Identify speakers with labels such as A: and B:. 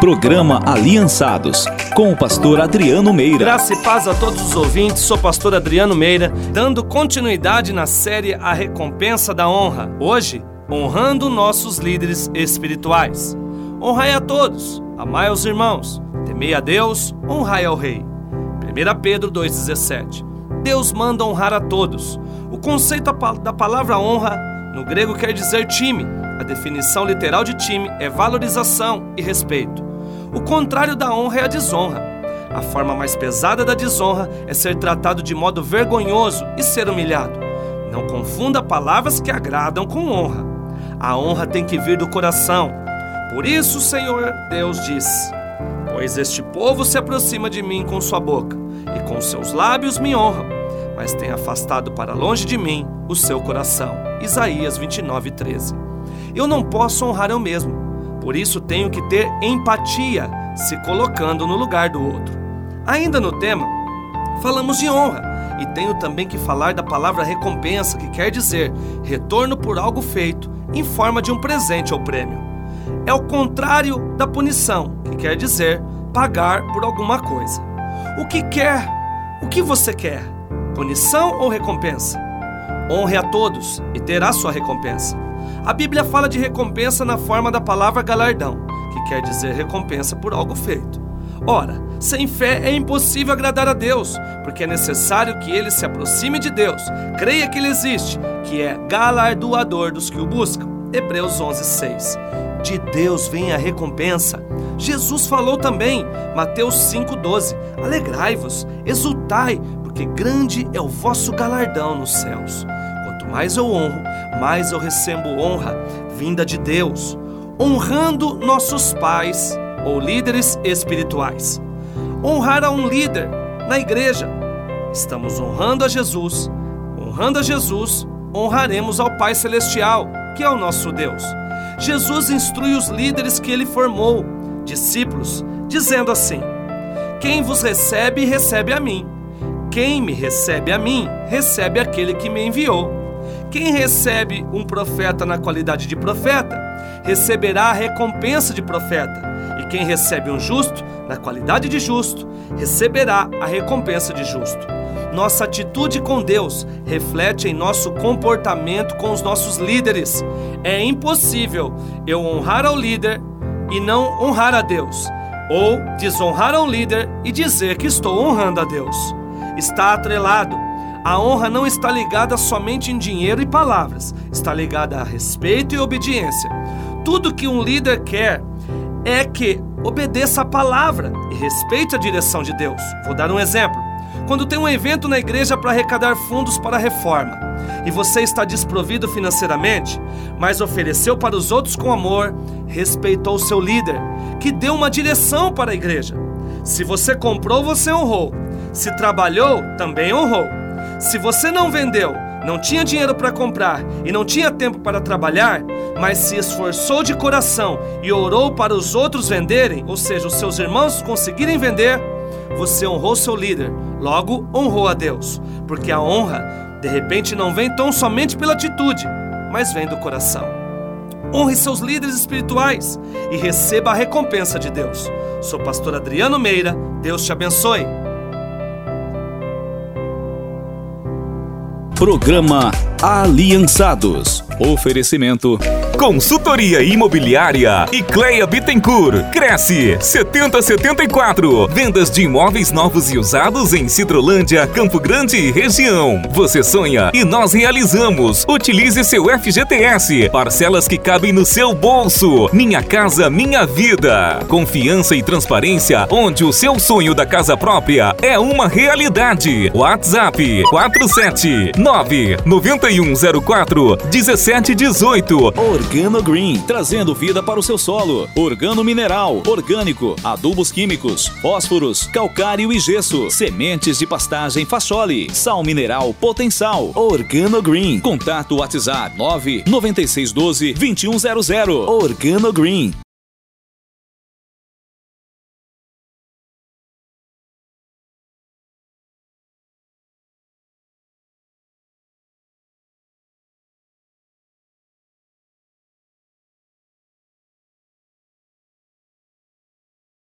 A: Programa Aliançados, com o pastor Adriano Meira.
B: Graça e paz a todos os ouvintes, sou pastor Adriano Meira, dando continuidade na série A Recompensa da Honra. Hoje, honrando nossos líderes espirituais. Honrai a todos, amai aos irmãos, temei a Deus, honrai ao Rei. 1 Pedro 2,17 Deus manda honrar a todos. O conceito da palavra honra no grego quer dizer time. A definição literal de time é valorização e respeito. O contrário da honra é a desonra. A forma mais pesada da desonra é ser tratado de modo vergonhoso e ser humilhado. Não confunda palavras que agradam com honra. A honra tem que vir do coração. Por isso o Senhor Deus diz: Pois este povo se aproxima de mim com sua boca, e com seus lábios me honram, mas tem afastado para longe de mim o seu coração. Isaías 29, 13. Eu não posso honrar eu mesmo por isso tenho que ter empatia, se colocando no lugar do outro. Ainda no tema, falamos de honra e tenho também que falar da palavra recompensa, que quer dizer retorno por algo feito em forma de um presente ou prêmio. É o contrário da punição, que quer dizer pagar por alguma coisa. O que quer? O que você quer? Punição ou recompensa? Honre a todos e terá sua recompensa. A Bíblia fala de recompensa na forma da palavra galardão, que quer dizer recompensa por algo feito. Ora, sem fé é impossível agradar a Deus, porque é necessário que ele se aproxime de Deus, creia que ele existe, que é galardoador dos que o buscam. Hebreus 11:6. De Deus vem a recompensa. Jesus falou também, Mateus 5:12. Alegrai-vos, exultai, porque grande é o vosso galardão nos céus mais eu honro, mais eu recebo honra vinda de Deus, honrando nossos pais ou líderes espirituais. Honrar a um líder na igreja. Estamos honrando a Jesus. Honrando a Jesus, honraremos ao Pai Celestial, que é o nosso Deus. Jesus instrui os líderes que ele formou, discípulos, dizendo assim: Quem vos recebe, recebe a mim. Quem me recebe a mim, recebe aquele que me enviou. Quem recebe um profeta na qualidade de profeta, receberá a recompensa de profeta. E quem recebe um justo, na qualidade de justo, receberá a recompensa de justo. Nossa atitude com Deus reflete em nosso comportamento com os nossos líderes. É impossível eu honrar ao líder e não honrar a Deus, ou desonrar ao líder e dizer que estou honrando a Deus. Está atrelado a honra não está ligada somente em dinheiro e palavras, está ligada a respeito e obediência. Tudo que um líder quer é que obedeça a palavra e respeite a direção de Deus. Vou dar um exemplo. Quando tem um evento na igreja para arrecadar fundos para a reforma e você está desprovido financeiramente, mas ofereceu para os outros com amor, respeitou seu líder, que deu uma direção para a igreja. Se você comprou, você honrou. Se trabalhou, também honrou. Se você não vendeu, não tinha dinheiro para comprar e não tinha tempo para trabalhar, mas se esforçou de coração e orou para os outros venderem, ou seja, os seus irmãos conseguirem vender, você honrou seu líder, logo honrou a Deus, porque a honra, de repente, não vem tão somente pela atitude, mas vem do coração. Honre seus líderes espirituais e receba a recompensa de Deus. Sou pastor Adriano Meira, Deus te abençoe.
A: Programa Aliançados. Oferecimento
C: Consultoria Imobiliária e Cleia Bittencourt. Cresce 7074. Vendas de imóveis novos e usados em Citrolândia, Campo Grande e região. Você sonha e nós realizamos. Utilize seu FGTS. Parcelas que cabem no seu bolso. Minha casa, minha vida. Confiança e transparência onde o seu sonho da casa própria é uma realidade. WhatsApp 479 9104 1718.
A: Organo Green, trazendo vida para o seu solo. Organo mineral, orgânico, adubos químicos, fósforos, calcário e gesso, sementes de pastagem Fachole, sal mineral Potensal. Organo Green. Contato WhatsApp 99612 2100. Organo Green.